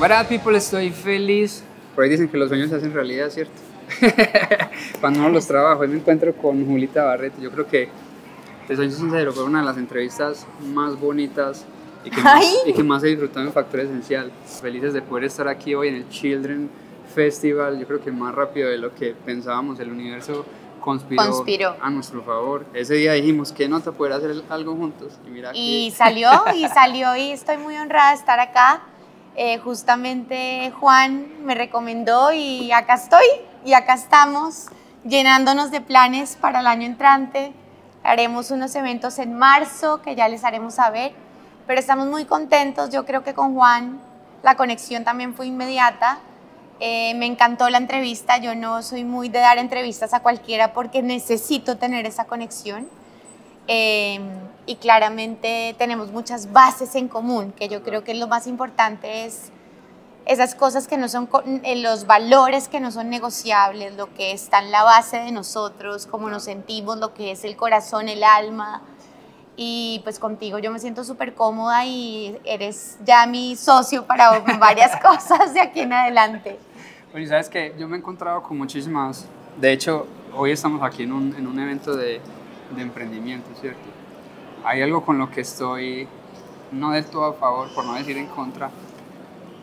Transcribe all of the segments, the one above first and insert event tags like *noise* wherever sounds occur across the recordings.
What up, people? Estoy feliz. Por ahí dicen que los sueños se hacen realidad, ¿cierto? *laughs* Cuando uno los trabaja, hoy me encuentro con Julita Barreto. Yo creo que, te soy sincero, fue una de las entrevistas más bonitas y que, más, y que más he disfrutado en Factor Esencial. Felices de poder estar aquí hoy en el Children Festival. Yo creo que más rápido de lo que pensábamos, el universo conspiró, Conspiró. a nuestro favor. Ese día dijimos que nota poder hacer algo juntos. Y mira Y que- salió, y *laughs* salió, y estoy muy honrada de estar acá. Eh, justamente Juan me recomendó y acá estoy, y acá estamos, llenándonos de planes para el año entrante. Haremos unos eventos en marzo que ya les haremos saber, pero estamos muy contentos. Yo creo que con Juan la conexión también fue inmediata. Eh, me encantó la entrevista. Yo no soy muy de dar entrevistas a cualquiera porque necesito tener esa conexión. Eh, y claramente tenemos muchas bases en común, que yo creo que lo más importante es esas cosas que no son, eh, los valores que no son negociables, lo que está en la base de nosotros, cómo nos sentimos, lo que es el corazón, el alma. Y pues contigo yo me siento súper cómoda y eres ya mi socio para *laughs* varias cosas de aquí en adelante. Oye, sabes que yo me he encontrado con muchísimas. De hecho, hoy estamos aquí en un, en un evento de, de emprendimiento, ¿cierto? Hay algo con lo que estoy no del todo a favor, por no decir en contra,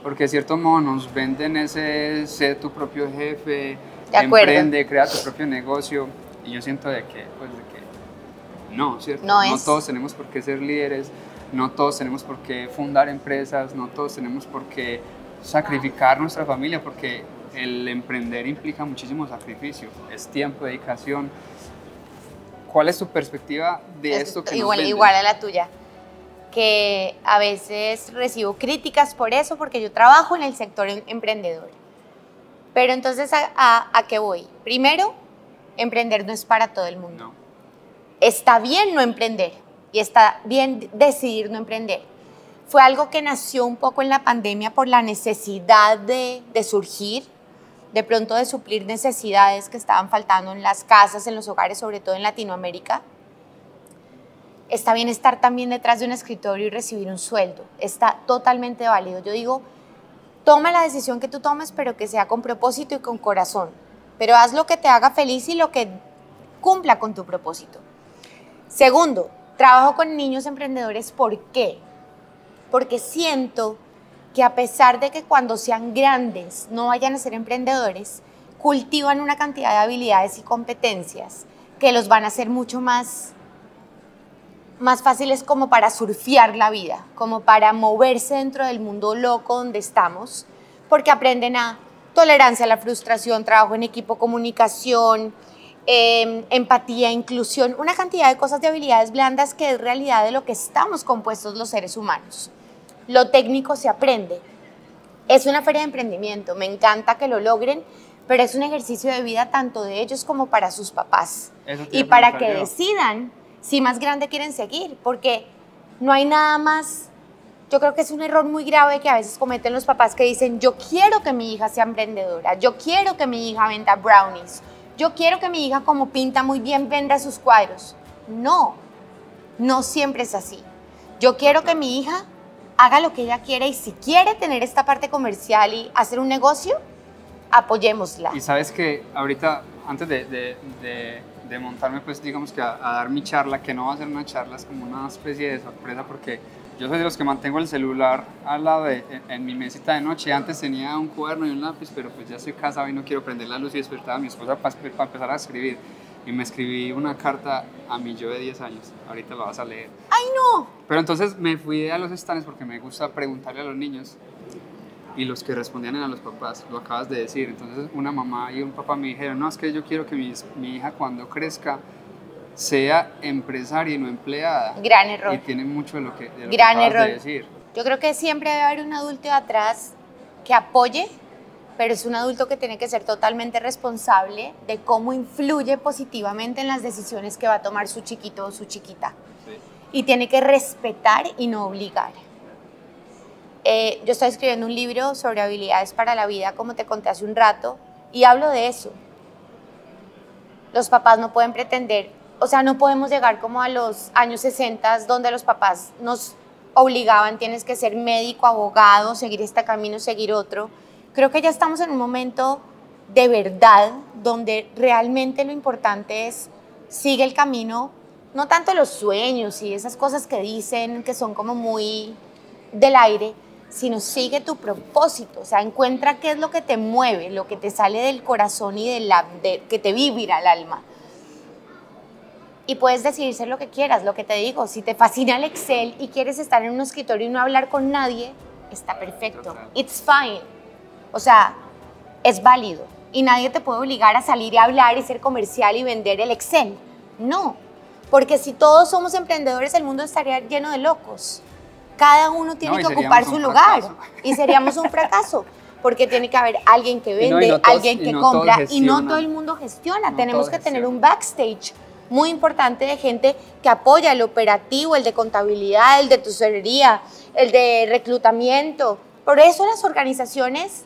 porque de cierto modo nos venden ese ser tu propio jefe, emprende, crea tu propio negocio, y yo siento de que, pues, de que no, ¿cierto? No es. todos tenemos por qué ser líderes, no todos tenemos por qué fundar empresas, no todos tenemos por qué sacrificar nuestra familia, porque el emprender implica muchísimo sacrificio, es tiempo, dedicación. ¿Cuál es tu perspectiva de Es esto que nos igual, venden? igual a la tuya. Que a veces recibo críticas por eso, porque yo trabajo en el sector em- emprendedor. Pero entonces, ¿a, a- a qué voy? Primero, emprender no es para todo el mundo. No. Está bien no emprender y está bien decidir no emprender. Fue algo que nació un poco en la pandemia por la necesidad de, de surgir, de pronto de suplir necesidades que estaban faltando en las casas, en los hogares, sobre todo en Latinoamérica. Está bien estar también detrás de un escritorio y recibir un sueldo. Está totalmente válido. Yo digo, toma la decisión que tú tomes, pero que sea con propósito y con corazón. Pero haz lo que te haga feliz y lo que cumpla con tu propósito. Segundo, trabajo con niños emprendedores. ¿Por qué? Porque siento que a pesar de que cuando sean grandes no vayan a ser emprendedores, cultivan una cantidad de habilidades y competencias que los van a hacer mucho más más fáciles como para surfear la vida, como para moverse dentro del mundo loco donde estamos, porque aprenden a tolerancia a la frustración, trabajo en equipo, comunicación, eh, empatía, inclusión, una cantidad de cosas de habilidades blandas que es realidad de lo que estamos compuestos los seres humanos. Lo técnico se aprende. Es una feria de emprendimiento, me encanta que lo logren, pero es un ejercicio de vida tanto de ellos como para sus papás. Y para que yo. decidan si más grande quieren seguir, porque no hay nada más. Yo creo que es un error muy grave que a veces cometen los papás que dicen, yo quiero que mi hija sea emprendedora, yo quiero que mi hija venda brownies, yo quiero que mi hija como pinta muy bien venda sus cuadros. No, no siempre es así. Yo quiero que mi hija haga lo que ella quiere y si quiere tener esta parte comercial y hacer un negocio, apoyémosla. Y sabes que ahorita, antes de, de- de- de montarme, pues digamos que a, a dar mi charla, que no va a ser una charla, es como una especie de sorpresa, porque yo soy de los que mantengo el celular al lado de, en, en mi mesita de noche. Antes tenía un cuaderno y un lápiz, pero pues ya estoy casado y no quiero prender la luz y despertar a mi esposa para, empezar a escribir. Y me escribí una carta a mi yo de 10 años. Ahorita la vas a leer. ¡Ay, no! Pero entonces me fui a los stands porque me gusta preguntarle a los niños y los que respondían eran los papás, lo acabas de decir. Entonces una mamá y un papá me dijeron, no, es que yo quiero que mi, mi hija cuando crezca sea empresaria y no empleada. Gran error. Y tiene mucho de lo que, de lo que Gran acabas error. de decir. Yo creo que siempre debe haber un adulto atrás que apoye, pero es un adulto que tiene que ser totalmente responsable de cómo influye positivamente en las decisiones que va a tomar su chiquito o su chiquita. Y tiene que respetar y no obligar. Eh, yo estoy escribiendo un libro sobre habilidades para la vida, como te conté hace un rato, y hablo de eso. Los papás no pueden pretender, o sea, no podemos llegar como a los años 60 donde los papás nos obligaban, tienes que ser médico, abogado, seguir este camino, seguir otro. Creo que ya estamos en un momento de verdad donde realmente lo importante es sigue el camino, no tanto los sueños y esas cosas que dicen que son como muy del aire, sino sigue tu propósito, o sea, encuentra qué es lo que te mueve, lo que te sale del corazón y de la, de, que te vibra el alma. Y puedes decidir ser lo que quieras, lo que te digo, si te fascina el Excel y quieres estar en un escritorio y no hablar con nadie, está perfecto. It's fine. O sea, es válido. Y nadie te puede obligar a salir y hablar y ser comercial y vender el Excel. No, porque si todos somos emprendedores, el mundo estaría lleno de locos. Cada uno tiene que ocupar su lugar y seríamos un fracaso. Porque tiene que haber alguien que vende, alguien que compra y no todo el mundo gestiona. Tenemos que tener un backstage muy importante de gente que apoya el operativo, el de contabilidad, el de tesorería, el de reclutamiento. Por eso las organizaciones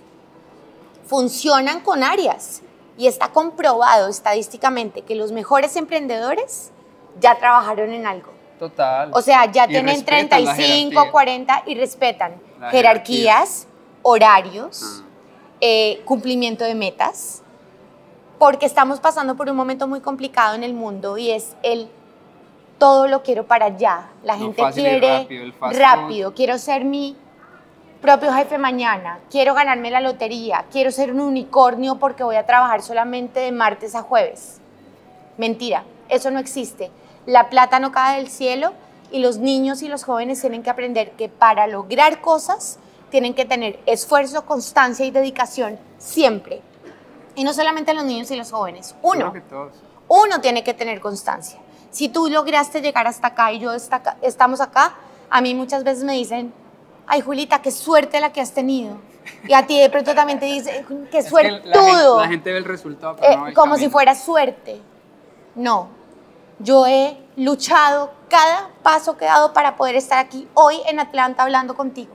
funcionan con áreas y está comprobado estadísticamente que los mejores emprendedores ya trabajaron en algo. Total. O sea, ya tienen 35, 40 y respetan jerarquías, horarios, ah. eh, cumplimiento de metas, porque estamos pasando por un momento muy complicado en el mundo y es el todo lo quiero para allá. La gente quiere rápido, quiero ser mi propio jefe mañana, quiero ganarme la lotería, quiero ser un unicornio porque voy a trabajar solamente de martes a jueves. Mentira, eso no existe la plata no cae del cielo y los niños y los jóvenes tienen que aprender que para lograr cosas tienen que tener esfuerzo, constancia y dedicación siempre. Y no solamente los niños y los jóvenes, uno. Uno tiene que tener constancia. Si tú lograste llegar hasta acá y yo estamos acá, a mí muchas veces me dicen, ay Julita, qué suerte la que has tenido. Y a ti de pronto también te dicen, qué *laughs* suerte la, gente, ve el resultado. Eh, como si fuera suerte. No, yo he luchado cada paso que he dado para poder estar aquí hoy en Atlanta hablando contigo.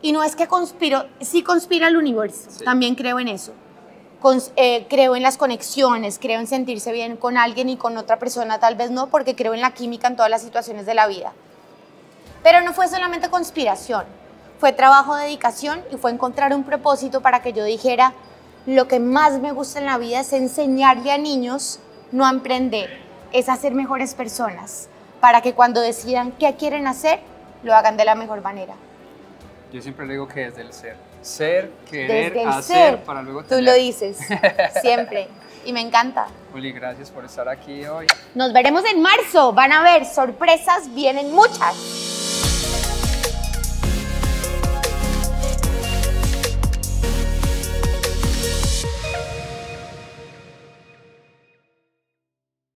Y no es que conspiro, sí conspira el universo, también creo en eso. Eh, creo en las conexiones, creo en sentirse bien con alguien y con otra persona, tal vez no, porque creo en la química en todas las situaciones de la vida. Pero no fue solamente conspiración, fue trabajo, dedicación y fue encontrar un propósito para que yo dijera, lo que más me gusta en la vida es enseñarle a niños no a emprender, es hacer mejores personas para que cuando decidan qué quieren hacer, lo hagan de la mejor manera. Yo siempre digo que desde el ser. Ser, querer, hacer para luego tener. Tú lo dices, *laughs* siempre. Y me encanta. Uli, gracias por estar aquí hoy. Nos veremos en marzo. Van a ver sorpresas, vienen muchas.